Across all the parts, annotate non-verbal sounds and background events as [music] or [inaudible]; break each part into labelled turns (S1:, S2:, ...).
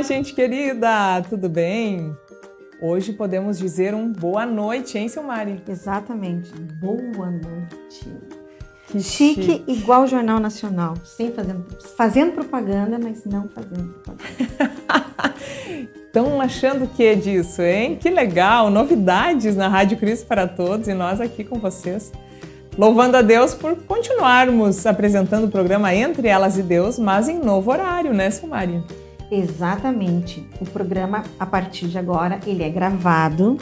S1: Olá, gente querida, tudo bem? Hoje podemos dizer um boa noite, hein, Silmari?
S2: Exatamente, boa noite.
S1: Que
S2: Chique,
S1: chique.
S2: igual Jornal Nacional, sem fazendo, fazendo propaganda, mas não fazendo propaganda. [laughs]
S1: Estão achando o que disso, hein? Que legal! Novidades na Rádio Cristo para Todos e nós aqui com vocês. Louvando a Deus por continuarmos apresentando o programa Entre Elas e Deus, mas em novo horário, né, Silmari?
S2: Exatamente. O programa, a partir de agora, ele é gravado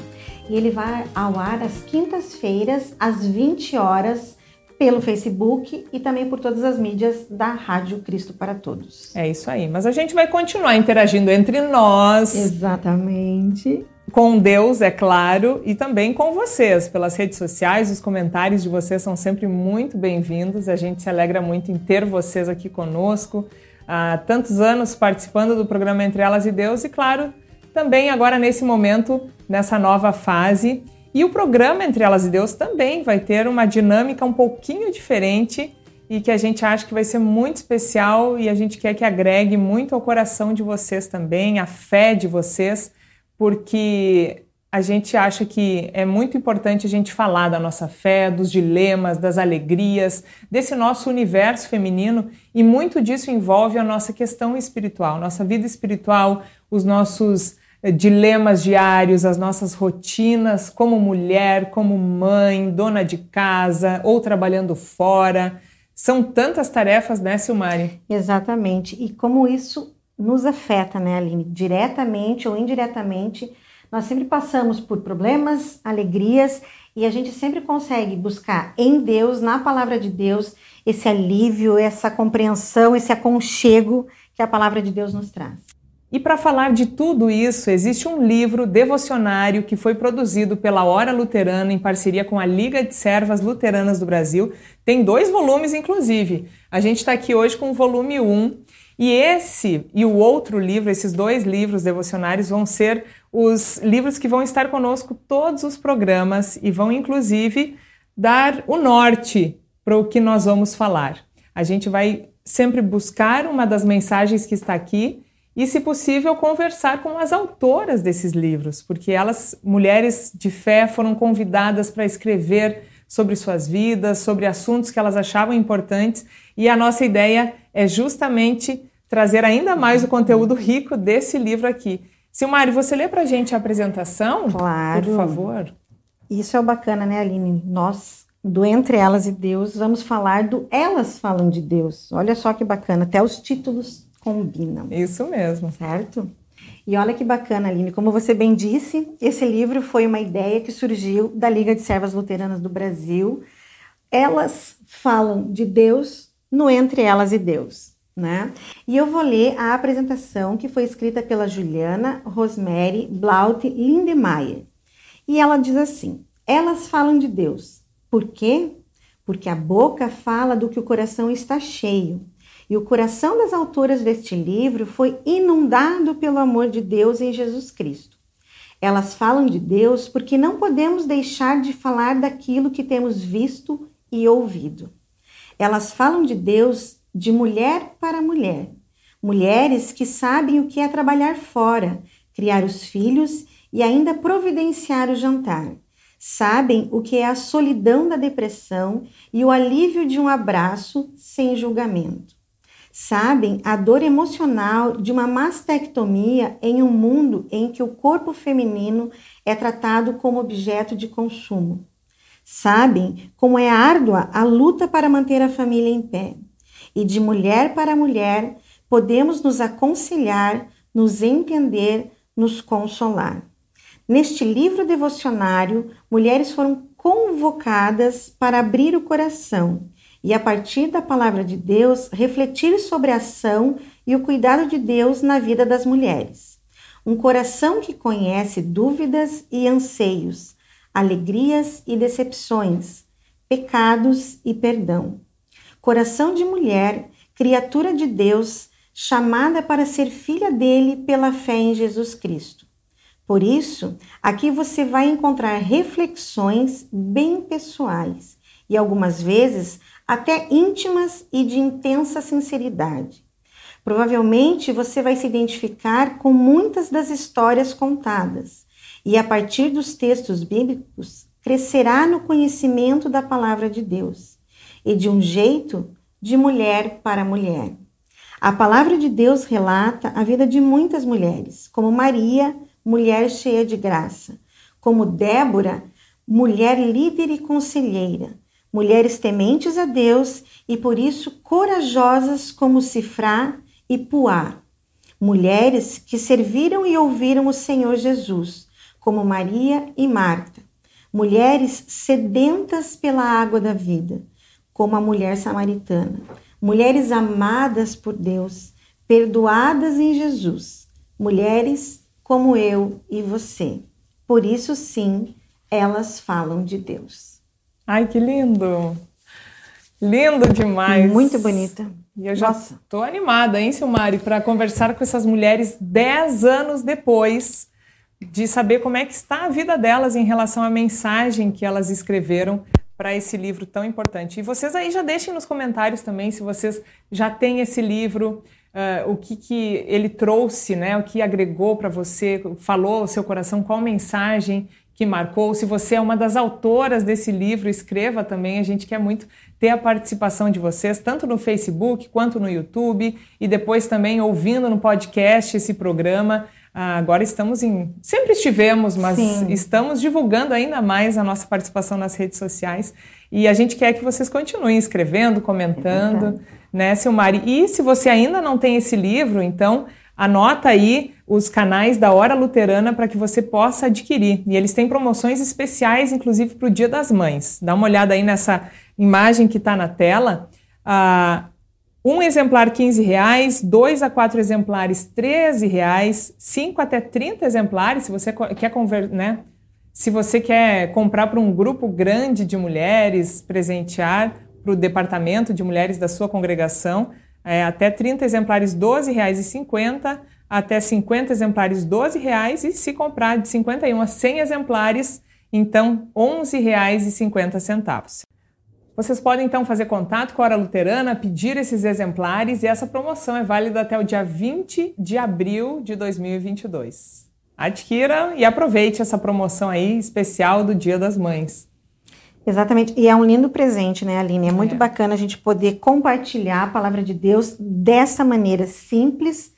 S2: e ele vai ao ar às quintas-feiras, às 20 horas, pelo Facebook e também por todas as mídias da Rádio Cristo para Todos.
S1: É isso aí. Mas a gente vai continuar interagindo entre nós,
S2: Exatamente.
S1: com Deus, é claro, e também com vocês pelas redes sociais. Os comentários de vocês são sempre muito bem-vindos. A gente se alegra muito em ter vocês aqui conosco. Há tantos anos participando do programa Entre Elas e Deus, e claro, também agora nesse momento, nessa nova fase. E o programa Entre Elas e Deus também vai ter uma dinâmica um pouquinho diferente e que a gente acha que vai ser muito especial e a gente quer que agregue muito ao coração de vocês também, a fé de vocês, porque a gente acha que é muito importante a gente falar da nossa fé, dos dilemas, das alegrias, desse nosso universo feminino e muito disso envolve a nossa questão espiritual, nossa vida espiritual, os nossos eh, dilemas diários, as nossas rotinas como mulher, como mãe, dona de casa ou trabalhando fora. São tantas tarefas, né, Silmari?
S2: Exatamente. E como isso nos afeta, né, Aline? Diretamente ou indiretamente, nós sempre passamos por problemas, alegrias e a gente sempre consegue buscar em Deus, na palavra de Deus, esse alívio, essa compreensão, esse aconchego que a palavra de Deus nos traz.
S1: E para falar de tudo isso, existe um livro devocionário que foi produzido pela Hora Luterana em parceria com a Liga de Servas Luteranas do Brasil. Tem dois volumes, inclusive. A gente está aqui hoje com o volume 1. E esse e o outro livro, esses dois livros devocionários, vão ser os livros que vão estar conosco todos os programas e vão, inclusive, dar o norte para o que nós vamos falar. A gente vai sempre buscar uma das mensagens que está aqui e, se possível, conversar com as autoras desses livros, porque elas, mulheres de fé, foram convidadas para escrever sobre suas vidas, sobre assuntos que elas achavam importantes, e a nossa ideia é justamente trazer ainda mais o conteúdo rico desse livro aqui. Silmari, você lê para a gente a apresentação?
S2: Claro.
S1: Por favor.
S2: Isso é o bacana, né, Aline? Nós, do Entre Elas e Deus, vamos falar do Elas Falam de Deus. Olha só que bacana, até os títulos combinam.
S1: Isso mesmo.
S2: Certo? E olha que bacana, Aline. Como você bem disse, esse livro foi uma ideia que surgiu da Liga de Servas Luteranas do Brasil. Elas falam de Deus no Entre Elas e Deus. Né? E eu vou ler a apresentação que foi escrita pela Juliana Rosemary Blaut Lindemeyer. E ela diz assim: Elas falam de Deus. Por quê? Porque a boca fala do que o coração está cheio. E o coração das autoras deste livro foi inundado pelo amor de Deus em Jesus Cristo. Elas falam de Deus porque não podemos deixar de falar daquilo que temos visto e ouvido. Elas falam de Deus de mulher para mulher. Mulheres que sabem o que é trabalhar fora, criar os filhos e ainda providenciar o jantar. Sabem o que é a solidão da depressão e o alívio de um abraço sem julgamento. Sabem a dor emocional de uma mastectomia em um mundo em que o corpo feminino é tratado como objeto de consumo. Sabem como é árdua a luta para manter a família em pé e de mulher para mulher podemos nos aconselhar, nos entender, nos consolar. Neste livro devocionário, mulheres foram convocadas para abrir o coração e, a partir da palavra de Deus, refletir sobre a ação e o cuidado de Deus na vida das mulheres. Um coração que conhece dúvidas e anseios, alegrias e decepções, pecados e perdão coração de mulher, criatura de Deus, chamada para ser filha dele pela fé em Jesus Cristo. Por isso, aqui você vai encontrar reflexões bem pessoais e algumas vezes até íntimas e de intensa sinceridade. Provavelmente você vai se identificar com muitas das histórias contadas e, a partir dos textos bíblicos, crescerá no conhecimento da palavra de Deus e de um jeito de mulher para mulher. A palavra de Deus relata a vida de muitas mulheres, como Maria, mulher cheia de graça, como Débora, mulher líder e conselheira, mulheres tementes a Deus e por isso corajosas como Cifrá e Puá, mulheres que serviram e ouviram o Senhor Jesus, como Maria e Marta, mulheres sedentas pela água da vida, como a mulher samaritana, mulheres amadas por Deus, perdoadas em Jesus, mulheres como eu e você. Por isso, sim, elas falam de Deus.
S1: Ai, que lindo! Lindo demais!
S2: Muito bonita.
S1: E eu já estou animada, hein, Silmari, para conversar com essas mulheres dez anos depois de saber como é que está a vida delas em relação à mensagem que elas escreveram para esse livro tão importante. E vocês aí já deixem nos comentários também se vocês já têm esse livro, uh, o que, que ele trouxe, né, o que agregou para você, falou ao seu coração, qual mensagem que marcou. Se você é uma das autoras desse livro, escreva também. A gente quer muito ter a participação de vocês, tanto no Facebook quanto no YouTube, e depois também ouvindo no podcast esse programa. Ah, agora estamos em. Sempre estivemos, mas Sim. estamos divulgando ainda mais a nossa participação nas redes sociais. E a gente quer que vocês continuem escrevendo, comentando, é né, Silmari? E se você ainda não tem esse livro, então anota aí os canais da Hora Luterana para que você possa adquirir. E eles têm promoções especiais, inclusive para o Dia das Mães. Dá uma olhada aí nessa imagem que está na tela. Ah, um exemplar 15 reais, dois a quatro exemplares 13 reais, cinco até 30 exemplares, se você quer conver, né? Se você quer comprar para um grupo grande de mulheres, presentear para o departamento de mulheres da sua congregação, é, até 30 exemplares R$ 12,50, até 50 exemplares R$ 12,00 e se comprar de 51 a 100 exemplares, então R$ 11,50. Vocês podem então fazer contato com a Hora Luterana, pedir esses exemplares e essa promoção é válida até o dia 20 de abril de 2022. Adquira e aproveite essa promoção aí especial do Dia das Mães.
S2: Exatamente, e é um lindo presente, né, Aline? É muito é. bacana a gente poder compartilhar a palavra de Deus dessa maneira simples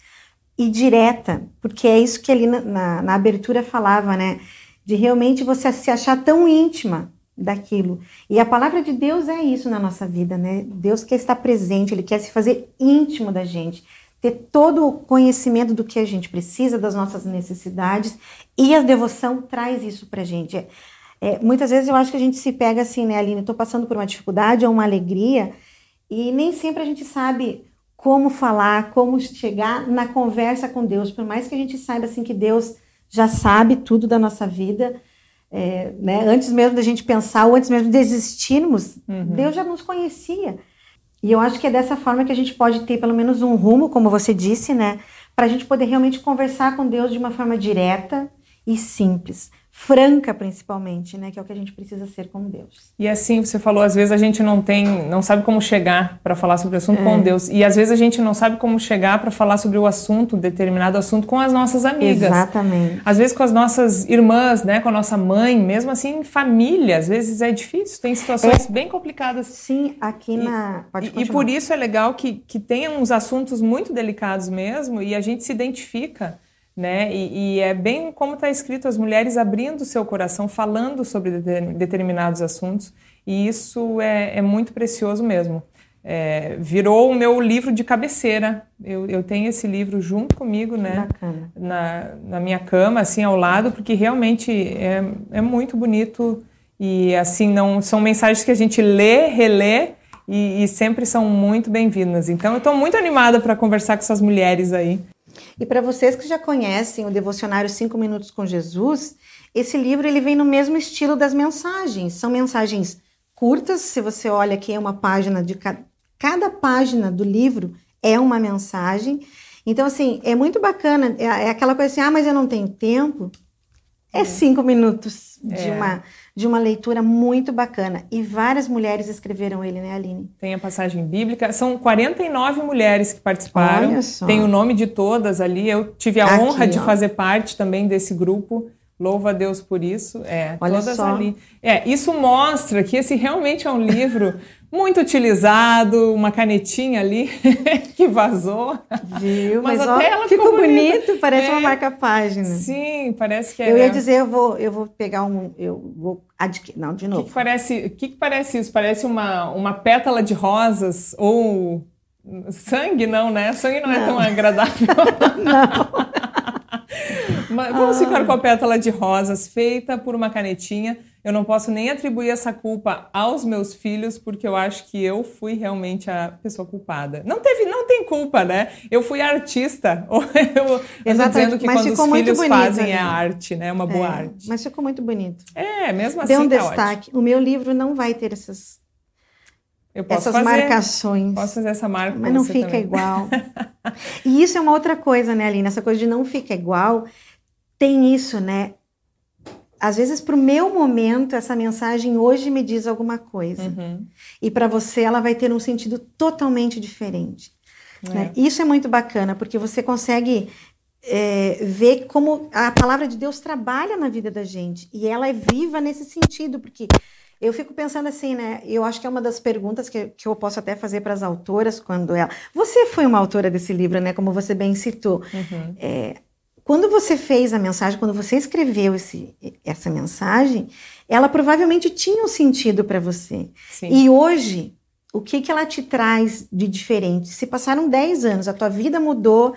S2: e direta, porque é isso que ali na, na, na abertura falava, né? De realmente você se achar tão íntima daquilo. E a palavra de Deus é isso na nossa vida, né? Deus quer estar presente, ele quer se fazer íntimo da gente, ter todo o conhecimento do que a gente precisa, das nossas necessidades, e a devoção traz isso pra gente. É, é, muitas vezes eu acho que a gente se pega assim, né, Aline? Estou passando por uma dificuldade ou uma alegria, e nem sempre a gente sabe como falar, como chegar na conversa com Deus, por mais que a gente saiba assim que Deus já sabe tudo da nossa vida, é, né? Antes mesmo da gente pensar, ou antes mesmo de existirmos, uhum. Deus já nos conhecia. E eu acho que é dessa forma que a gente pode ter pelo menos um rumo, como você disse, né? Para a gente poder realmente conversar com Deus de uma forma direta e simples franca principalmente, né, que é o que a gente precisa ser com Deus.
S1: E assim, você falou, às vezes a gente não tem, não sabe como chegar para falar sobre o assunto é. com Deus, e às vezes a gente não sabe como chegar para falar sobre o assunto, determinado assunto com as nossas amigas.
S2: Exatamente.
S1: Às vezes com as nossas irmãs, né, com a nossa mãe, mesmo assim, família, às vezes é difícil, tem situações é. bem complicadas.
S2: Sim, aqui na
S1: Pode e, e por isso é legal que que tenha uns assuntos muito delicados mesmo e a gente se identifica né? E, e, é bem como está escrito, as mulheres abrindo seu coração, falando sobre determinados assuntos, e isso é, é muito precioso mesmo. É, virou o meu livro de cabeceira. Eu, eu, tenho esse livro junto comigo, né? Na, na, minha cama, assim, ao lado, porque realmente é, é muito bonito e assim não são mensagens que a gente lê, relê e, e sempre são muito bem-vindas. Então, eu estou muito animada para conversar com essas mulheres aí.
S2: E para vocês que já conhecem o devocionário 5 minutos com Jesus, esse livro ele vem no mesmo estilo das mensagens. São mensagens curtas, se você olha aqui é uma página de cada, cada página do livro é uma mensagem. Então assim, é muito bacana, é, é aquela coisa assim: "Ah, mas eu não tenho tempo". É, é. cinco minutos de é. uma de uma leitura muito bacana. E várias mulheres escreveram ele, né, Aline?
S1: Tem a passagem bíblica. São 49 mulheres que participaram. Olha só. Tem o nome de todas ali. Eu tive a Aqui, honra de ó. fazer parte também desse grupo. Louva a Deus por isso. É, Olha todas só. ali. É, isso mostra que esse realmente é um livro muito utilizado, uma canetinha ali [laughs] que vazou.
S2: Viu? Mas, Mas até ó, ela ficou, ficou bonito, parece é. uma marca-página.
S1: Sim, parece que é.
S2: Eu ia dizer, eu vou, eu vou pegar um, eu vou adquirir, não, de novo.
S1: O que, que, parece? Que, que parece isso? Parece uma, uma pétala de rosas ou sangue, não, né? Sangue não, não. é tão agradável. [laughs] não. Mas vamos ah. ficar com a pétala de rosas feita por uma canetinha. Eu não posso nem atribuir essa culpa aos meus filhos, porque eu acho que eu fui realmente a pessoa culpada. Não teve, não tem culpa, né? Eu fui artista. [laughs] eu estou dizendo que quando os filhos bonito, fazem ali. é arte, né? Uma boa
S2: é,
S1: arte.
S2: Mas ficou muito bonito.
S1: É, mesmo assim.
S2: Deu um tá destaque. Ótimo. O meu livro não vai ter essas essas fazer, marcações.
S1: Posso fazer essa marca.
S2: Mas não fica
S1: também.
S2: igual. [laughs] e isso é uma outra coisa, né, Aline? Essa coisa de não fica igual. Tem isso, né? Às vezes, para o meu momento, essa mensagem hoje me diz alguma coisa. Uhum. E para você, ela vai ter um sentido totalmente diferente. É. Né? Isso é muito bacana, porque você consegue é, ver como a palavra de Deus trabalha na vida da gente. E ela é viva nesse sentido, porque eu fico pensando assim, né? Eu acho que é uma das perguntas que, que eu posso até fazer para as autoras quando ela. Você foi uma autora desse livro, né? Como você bem citou. Uhum. É, quando você fez a mensagem, quando você escreveu esse, essa mensagem, ela provavelmente tinha um sentido para você. Sim. E hoje, o que, que ela te traz de diferente? Se passaram 10 anos, a tua vida mudou,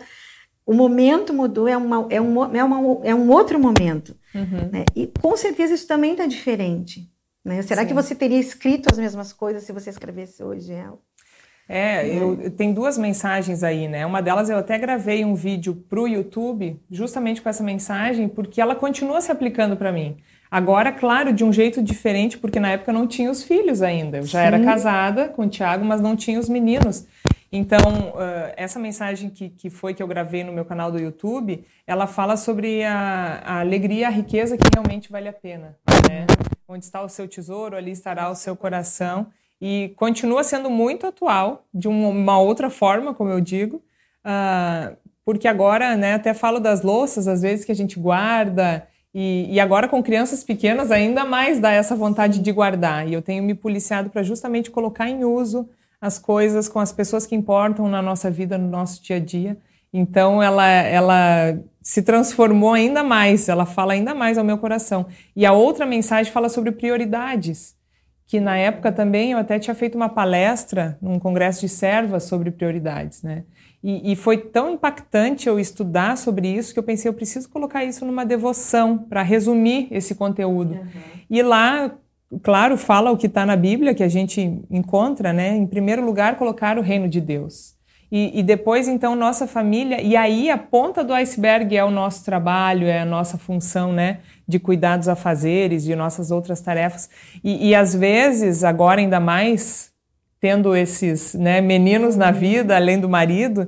S2: o momento mudou, é, uma, é, um, é, uma, é um outro momento. Uhum. Né? E com certeza isso também está diferente. Né? Será Sim. que você teria escrito as mesmas coisas se você escrevesse hoje ela?
S1: É, eu, tem duas mensagens aí, né? Uma delas eu até gravei um vídeo para o YouTube, justamente com essa mensagem, porque ela continua se aplicando para mim. Agora, claro, de um jeito diferente, porque na época eu não tinha os filhos ainda. Eu já Sim. era casada com o Tiago, mas não tinha os meninos. Então, uh, essa mensagem que, que foi que eu gravei no meu canal do YouTube, ela fala sobre a, a alegria, a riqueza que realmente vale a pena. Né? Onde está o seu tesouro, ali estará o seu coração. E continua sendo muito atual, de uma outra forma, como eu digo, uh, porque agora, né, até falo das louças, às vezes, que a gente guarda, e, e, agora com crianças pequenas ainda mais dá essa vontade de guardar. E eu tenho me policiado para justamente colocar em uso as coisas com as pessoas que importam na nossa vida, no nosso dia a dia. Então ela, ela se transformou ainda mais, ela fala ainda mais ao meu coração. E a outra mensagem fala sobre prioridades, que na época também eu até tinha feito uma palestra num congresso de servas sobre prioridades, né? E, e foi tão impactante eu estudar sobre isso que eu pensei, eu preciso colocar isso numa devoção para resumir esse conteúdo. Uhum. E lá, claro, fala o que está na Bíblia, que a gente encontra, né? Em primeiro lugar, colocar o reino de Deus. E, e, depois, então, nossa família, e aí a ponta do iceberg é o nosso trabalho, é a nossa função, né, de cuidar dos afazeres, de nossas outras tarefas. E, e às vezes, agora ainda mais, tendo esses né, meninos na vida, além do marido,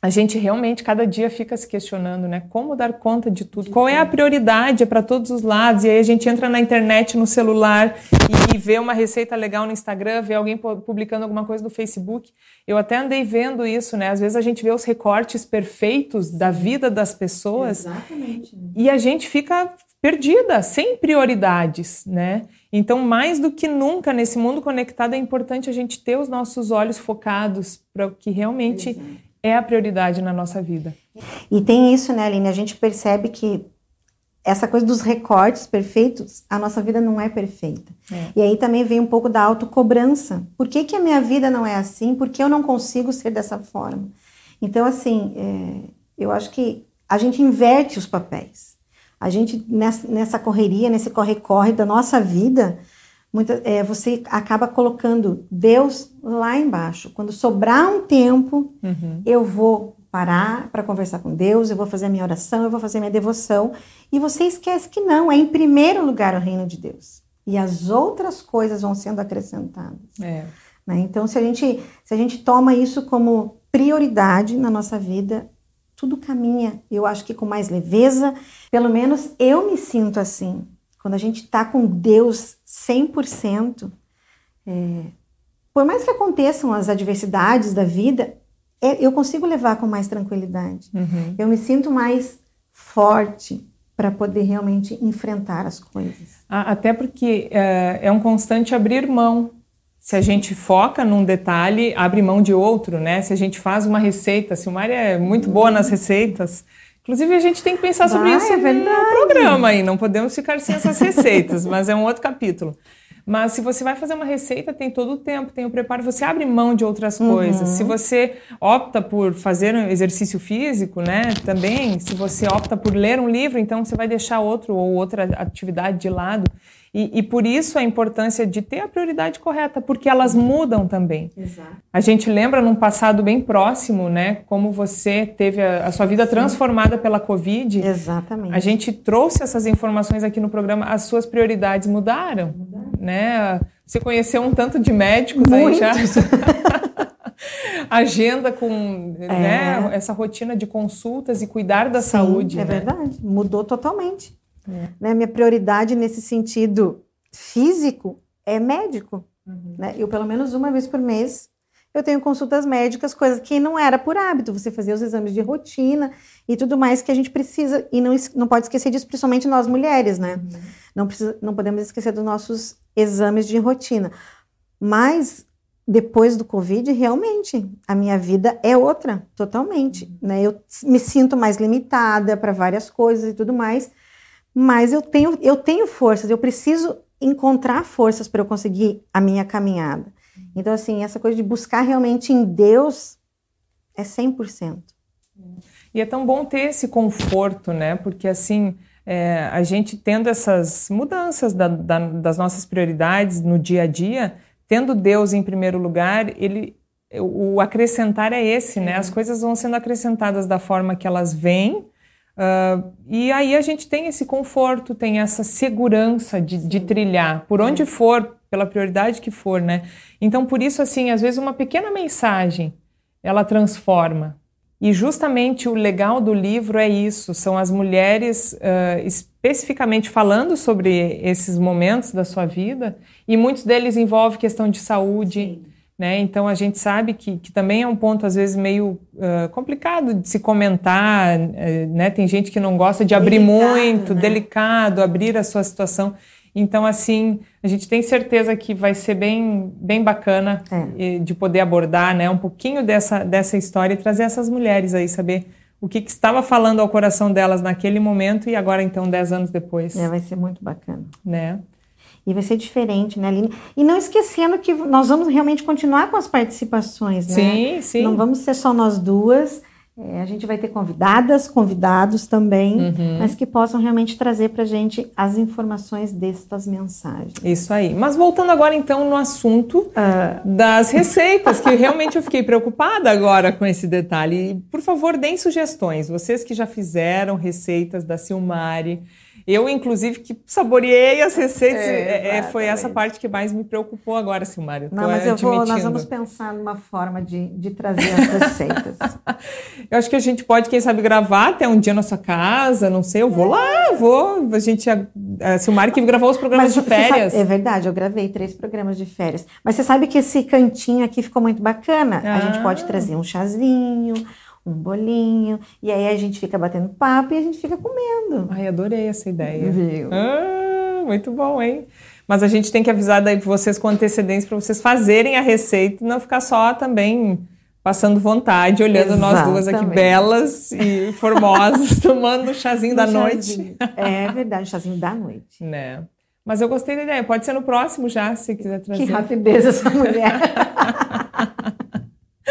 S1: a gente realmente cada dia fica se questionando, né? Como dar conta de tudo? Qual é a prioridade? É para todos os lados. E aí a gente entra na internet, no celular e, e, vê uma receita legal no Instagram, vê alguém publicando alguma coisa no Facebook. Eu até andei vendo isso, né? Às vezes a gente vê os recortes perfeitos da vida das pessoas.
S2: Exatamente.
S1: E a gente fica perdida, sem prioridades, né? Então, mais do que nunca nesse mundo conectado, é importante a gente ter os nossos olhos focados para o que realmente Exato é a prioridade na nossa vida.
S2: E tem isso, né, Aline? A gente percebe que essa coisa dos recortes perfeitos, a nossa vida não é perfeita. É. E aí também vem um pouco da autocobrança. Por que, que a minha vida não é assim? Por que eu não consigo ser dessa forma? Então, assim, é, eu acho que a gente inverte os papéis. A gente, nessa, nessa correria, nesse corre-corre da nossa vida, muita, é, você acaba colocando Deus lá embaixo. Quando sobrar um tempo, uhum. eu vou parar para conversar com Deus, eu vou fazer a minha oração, eu vou fazer a minha devoção. E você esquece que não, é em primeiro lugar o reino de Deus. E as outras coisas vão sendo acrescentadas. É. Né? Então, se a, gente, se a gente toma isso como prioridade na nossa vida, tudo caminha, eu acho que com mais leveza. Pelo menos eu me sinto assim. quando a gente está com Deus 100%, é, por mais que aconteçam as adversidades da vida, é, eu consigo levar com mais tranquilidade. Uhum. Eu me sinto mais forte para poder realmente enfrentar as coisas.
S1: Até porque é, é um constante abrir mão se a gente foca num detalhe, abre mão de outro, né? Se a gente faz uma receita, se o Mário é muito boa nas receitas, inclusive a gente tem que pensar sobre Vai, isso é no programa aí, não podemos ficar sem essas receitas, mas é um outro capítulo. Mas se você vai fazer uma receita, tem todo o tempo, tem o preparo, você abre mão de outras uhum. coisas. Se você opta por fazer um exercício físico, né, também, se você opta por ler um livro, então você vai deixar outro ou outra atividade de lado. E, e, por isso a importância de ter a prioridade correta, porque elas mudam também. Exato. A gente lembra num passado bem próximo, né, como você teve a, a sua vida Sim. transformada pela Covid.
S2: Exatamente.
S1: A gente trouxe essas informações aqui no programa, as suas prioridades mudaram, mudaram. Né? Você conheceu um tanto de médicos Muitos. aí já. [laughs] Agenda com é. né, essa rotina de consultas e cuidar da
S2: Sim,
S1: saúde.
S2: É né? verdade, mudou totalmente. É. Né? Minha prioridade nesse sentido físico é médico. Uhum. Né? Eu, pelo menos uma vez por mês, eu tenho consultas médicas, coisa que não era por hábito. Você fazia os exames de rotina e tudo mais que a gente precisa. E não, não pode esquecer disso, principalmente nós mulheres, né? Uhum. Não, precisa, não podemos esquecer dos nossos exames de rotina. Mas depois do Covid, realmente, a minha vida é outra, totalmente. Uhum. Né? Eu me sinto mais limitada para várias coisas e tudo mais mas eu tenho, eu tenho forças, eu preciso encontrar forças para eu conseguir a minha caminhada. Então, assim, essa coisa de buscar realmente em Deus é 100%.
S1: E é tão bom ter esse conforto, né? Porque, assim, é, a gente tendo essas mudanças da, da, das nossas prioridades no dia a dia, tendo Deus em primeiro lugar, ele, o acrescentar é esse, né? As coisas vão sendo acrescentadas da forma que elas vêm, Uh, e aí a gente tem esse conforto, tem essa segurança de, de trilhar, por onde for, pela prioridade que for, né? Então, por isso, assim, às vezes uma pequena mensagem, ela transforma. E justamente o legal do livro é isso, são as mulheres uh, especificamente falando sobre esses momentos da sua vida, e muitos deles envolvem questão de saúde, Sim né? Então a gente sabe que, que também é um ponto às vezes meio uh, complicado de se comentar, uh, né? Tem gente que não gosta de abrir delicado, muito, né? delicado, abrir a sua situação. Então assim a gente tem certeza que vai ser bem, bem bacana é. de poder abordar, né? Um pouquinho dessa dessa história e trazer essas mulheres aí saber o que, que, estava falando ao coração delas naquele momento e agora então dez anos depois.
S2: É, vai ser muito bacana,
S1: né?
S2: E vai ser diferente, né, Aline? E não esquecendo que nós vamos realmente continuar com as participações, né?
S1: Sim, sim.
S2: Não vamos ser só nós duas. É, a gente vai ter convidadas, convidados também, uhum. mas que possam realmente trazer para a gente as informações destas mensagens.
S1: Isso aí. Mas voltando agora então no assunto uh. das receitas, que realmente eu fiquei preocupada agora com esse detalhe. Por favor, deem sugestões. Vocês que já fizeram receitas da Silmari, eu, inclusive, que saboreei as receitas, é, é, é foi essa parte que mais me preocupou agora, Silmário.
S2: Não, mas eu vou, nós vamos pensar numa forma de, de trazer as receitas. [laughs]
S1: eu acho que a gente pode, quem sabe, gravar até um dia na sua casa, não sei, eu vou lá, vou. A gente, a, a Silmário que gravou os programas mas, de férias.
S2: Sabe, é verdade, eu gravei três programas de férias. Mas você sabe que esse cantinho aqui ficou muito bacana? Ah. A gente pode trazer um chazinho, um bolinho, e aí a gente fica batendo papo e a gente fica comendo.
S1: Ai, adorei essa ideia. Viu? Ah, muito bom, hein? Mas a gente tem que avisar daí vocês com antecedência para vocês fazerem a receita e não ficar só também passando vontade, olhando Exatamente. nós duas aqui belas e formosas, [laughs] tomando o chazinho um da chazinho.
S2: noite. É verdade, chazinho da noite.
S1: Né? Mas eu gostei da ideia. Pode ser no próximo já, se quiser trazer.
S2: Que rapidez essa mulher. [laughs]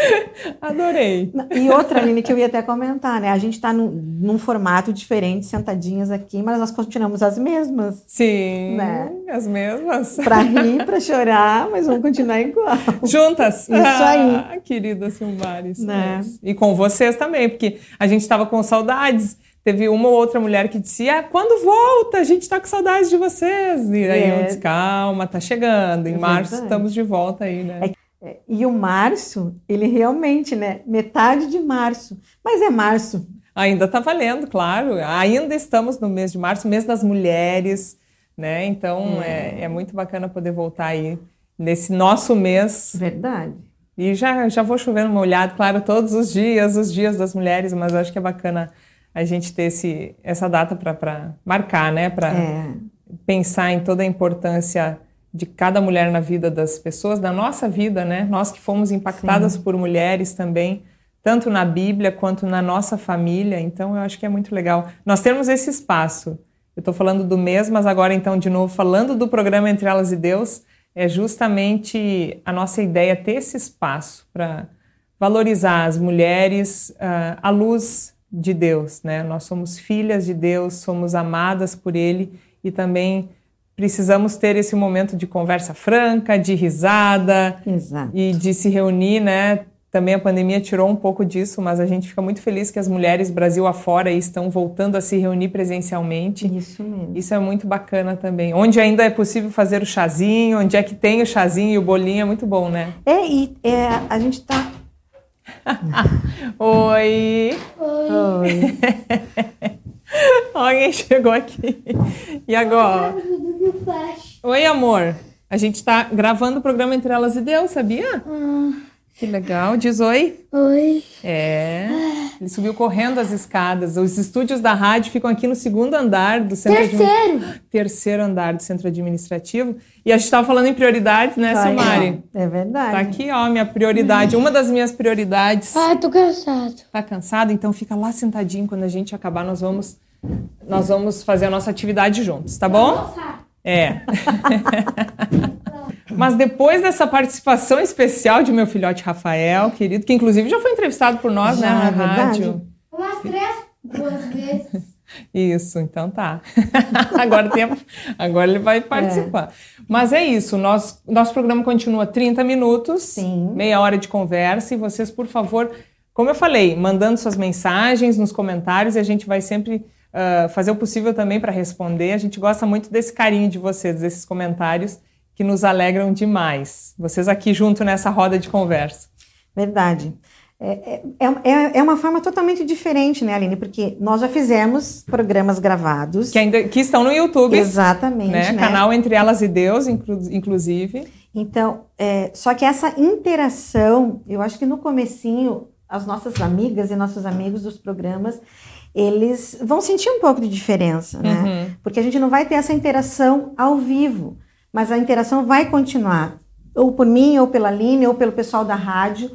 S2: [laughs]
S1: Adorei.
S2: E outra, Aline, que eu ia até comentar, né? A gente está num, num, formato diferente, sentadinhas aqui, mas nós continuamos as mesmas.
S1: Sim, né? as mesmas.
S2: Para [laughs] rir, para chorar, mas vamos continuar igual.
S1: Juntas.
S2: Isso aí.
S1: Ah, querida Silmares. Né? E com vocês também, porque a gente estava com saudades. Teve uma ou outra mulher que dizia: ah, quando volta? A gente está com saudades de vocês. E aí é. eu disse: calma, tá chegando. Em é março estamos de volta aí, né?
S2: É é, e o março, ele realmente, né? Metade de março. Mas é março.
S1: Ainda está valendo, claro. Ainda estamos no mês de março, mês das mulheres. né? Então é. É, é muito bacana poder voltar aí nesse nosso mês.
S2: Verdade.
S1: E já, já vou chovendo uma olhada, claro, todos os dias, os dias das mulheres, mas acho que é bacana a gente ter esse, essa data para marcar, né? Para é. pensar em toda a importância de cada mulher na vida das pessoas, da nossa vida, né? Nós que fomos impactadas Sim. por mulheres também, tanto na Bíblia quanto na nossa família. Então, eu acho que é muito legal. Nós temos esse espaço. Eu estou falando do mês, mas agora, então, de novo, falando do programa Entre Elas e Deus, é justamente a nossa ideia ter esse espaço para valorizar as mulheres uh, à luz de Deus, né? Nós somos filhas de Deus, somos amadas por Ele e também precisamos ter esse momento de conversa franca, de risada
S2: Exato.
S1: e de se reunir, né? Também a pandemia tirou um pouco disso, mas a gente fica muito feliz que as mulheres Brasil afora estão voltando a se reunir presencialmente.
S2: Isso mesmo.
S1: Isso é muito bacana também. Onde ainda é possível fazer o chazinho, onde é que tem o chazinho e o bolinho, é muito bom, né?
S2: É, e é, a gente tá. [laughs]
S1: Oi!
S3: Oi!
S2: Oi. [laughs] [laughs]
S1: Alguém chegou aqui. E agora? Oi, amor. A gente está gravando o programa Entre Elas e Deus, sabia?
S3: Ah,
S1: Que legal. Diz oi.
S3: oi.
S1: É. Ele subiu correndo as escadas. Os estúdios da rádio ficam aqui no segundo andar do centro
S3: Terceiro.
S1: terceiro andar do centro administrativo. E a gente estava falando em prioridades, né,
S2: Vai,
S1: Silmari?
S2: É verdade.
S1: Tá aqui, ó, minha prioridade. Uma das minhas prioridades.
S3: Ah, tô cansado.
S1: Tá cansado? Então fica lá sentadinho. Quando a gente acabar, nós vamos, nós vamos fazer a nossa atividade juntos, tá bom? É. [laughs] Mas depois dessa participação especial de meu filhote Rafael, querido, que inclusive já foi entrevistado por nós, né,
S2: Já,
S1: na
S2: é verdade.
S1: rádio.
S3: Umas três, duas vezes.
S1: Isso, então tá. [laughs] agora, tempo, agora ele vai participar. Mas é isso, nós, nosso programa continua 30 minutos,
S2: Sim.
S1: meia hora de conversa, e vocês, por favor, como eu falei, mandando suas mensagens nos comentários e a gente vai sempre ah, fazer o possível também para responder. A gente gosta muito desse carinho de vocês, desses comentários que nos alegram demais. Vocês aqui junto nessa roda de conversa.
S2: Verdade. É, é, é, é uma forma totalmente diferente, né, Aline? Porque nós já fizemos programas gravados.
S1: Que, ainda, que estão no YouTube,
S2: Exatamente.
S1: né?
S2: né?
S1: Canal Entre Elas e Deus, inclu- inclusive.
S2: Então, é, só que essa interação, eu acho que no comecinho, as nossas amigas e nossos amigos dos programas, eles vão sentir um pouco de diferença, né?
S1: Uhum.
S2: Porque a gente não vai ter essa interação ao vivo, mas a interação vai continuar, ou por mim, ou pela Aline, ou pelo pessoal da rádio.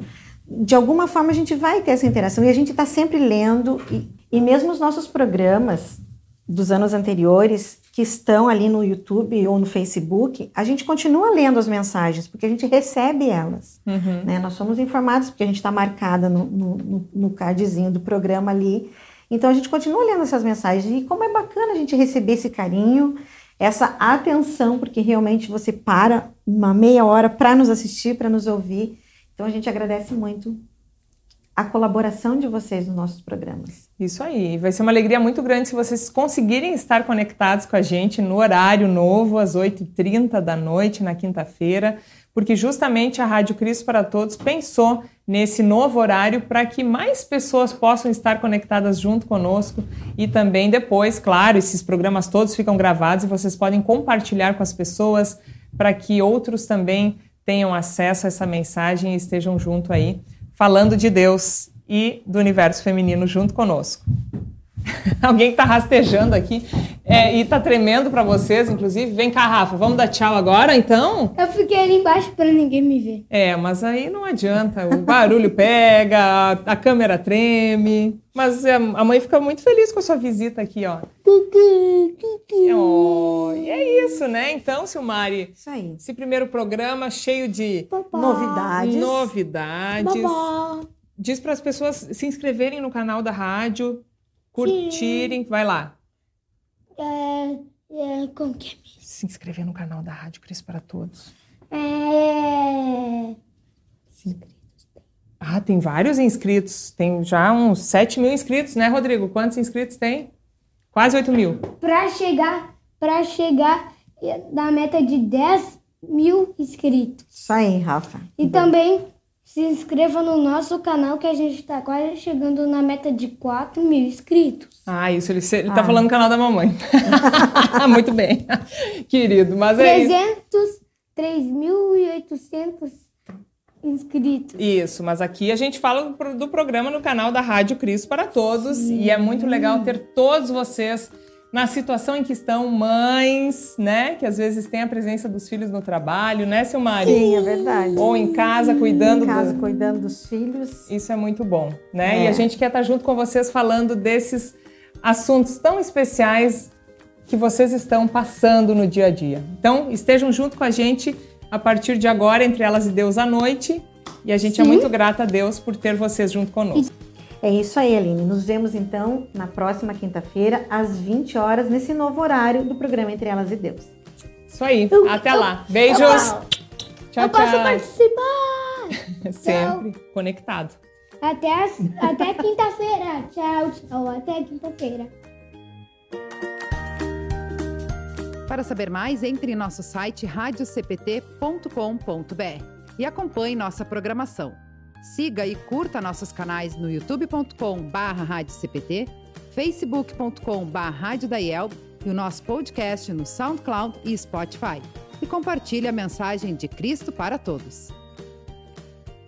S2: De alguma forma a gente vai ter essa interação e a gente está sempre lendo, e, e mesmo os nossos programas dos anos anteriores, que estão ali no YouTube ou no Facebook, a gente continua lendo as mensagens, porque a gente recebe elas.
S1: Uhum.
S2: né? Nós somos informados, porque a gente está marcada no, no, no- no cardzinho do programa ali. Então a gente continua lendo essas mensagens. E como é bacana a gente receber esse carinho, essa atenção, porque realmente você para uma meia hora para nos assistir, para nos ouvir. Então a gente agradece muito a colaboração de vocês nos nossos programas.
S1: Isso aí. Vai ser uma alegria muito grande se vocês conseguirem estar conectados com a gente no horário novo, às 8h30 da noite, na quinta-feira, porque justamente a Rádio Cristo para Todos pensou nesse novo horário para que mais pessoas possam estar conectadas junto conosco e também depois, claro, esses programas todos ficam gravados e vocês podem compartilhar com as pessoas para que outros também tenham acesso a essa mensagem e estejam junto aí falando de Deus e do universo feminino junto conosco. [laughs] Alguém que tá rastejando aqui é, e tá tremendo para vocês, inclusive. Vem cá, Rafa, vamos dar tchau agora, então?
S3: Eu fiquei ali embaixo pra ninguém me ver.
S1: É, mas aí não adianta. O barulho pega, a, a câmera treme. Mas é, a mãe fica muito feliz com a sua visita aqui, ó. Oh, e é isso, né? Então, Silmari,
S2: Isso aí.
S1: esse primeiro programa cheio de
S2: Novidades.
S1: novidades.
S3: Babá.
S1: Diz para as pessoas se inscreverem no canal da rádio, curtirem, vai lá.
S3: É, é, como que
S1: Se inscrever no canal da Rádio Cristo para Todos.
S3: é? É...
S1: Ah, tem vários inscritos. Tem já uns 7 mil inscritos, né, Rodrigo? Quantos inscritos tem? Quase 8 mil.
S3: Pra chegar, pra chegar na meta de 10 mil inscritos.
S2: Isso aí, Rafa.
S3: E também se inscreva no nosso canal que a gente está quase chegando na meta de 4 mil inscritos.
S1: Ah, isso, ele, ele tá falando no canal da mamãe. [laughs] Muito bem, querido, mas é isso.
S3: 300, 3.800 inscritos.
S1: Isso, mas aqui a gente fala do, pro- do programa no canal da Rádio Cristo para Todos e é muito legal ter todos vocês na situação em que estão mães, né? Que às vezes têm a presença dos filhos no trabalho, né, seu marido?
S2: Sim, é verdade.
S1: Ou em casa, cuidando
S2: em casa,
S1: do-
S2: cuidando dos filhos.
S1: Isso é muito bom, né?
S2: É.
S1: E a gente quer estar junto com vocês falando desses assuntos tão especiais que vocês estão passando no dia a dia. Então, estejam junto com a gente a partir de agora, entre elas e Deus à noite. E a gente é muito grata a Deus por ter vocês junto conosco.
S2: É isso aí, Aline. Nos vemos então na próxima quinta-feira, às 20 horas, nesse novo horário do programa Entre Elas e Deus.
S1: Isso aí.
S3: Eu-
S1: Até
S3: eu-
S1: lá. Beijos.
S3: eu
S1: Tchau,
S3: eu posso
S1: tchau.
S3: participar! [laughs]
S1: Sempre conectado.
S3: Até, as- até quinta-feira. Tchau, tchau. Até quinta-feira.
S4: Para saber mais, entre em nosso site radiocpt.com.br e acompanhe nossa programação. Siga e curta nossos canais no youtube.com/radiocpt, facebook.com/radiodaiel e o nosso podcast no SoundCloud e Spotify. E compartilhe a mensagem de Cristo para todos.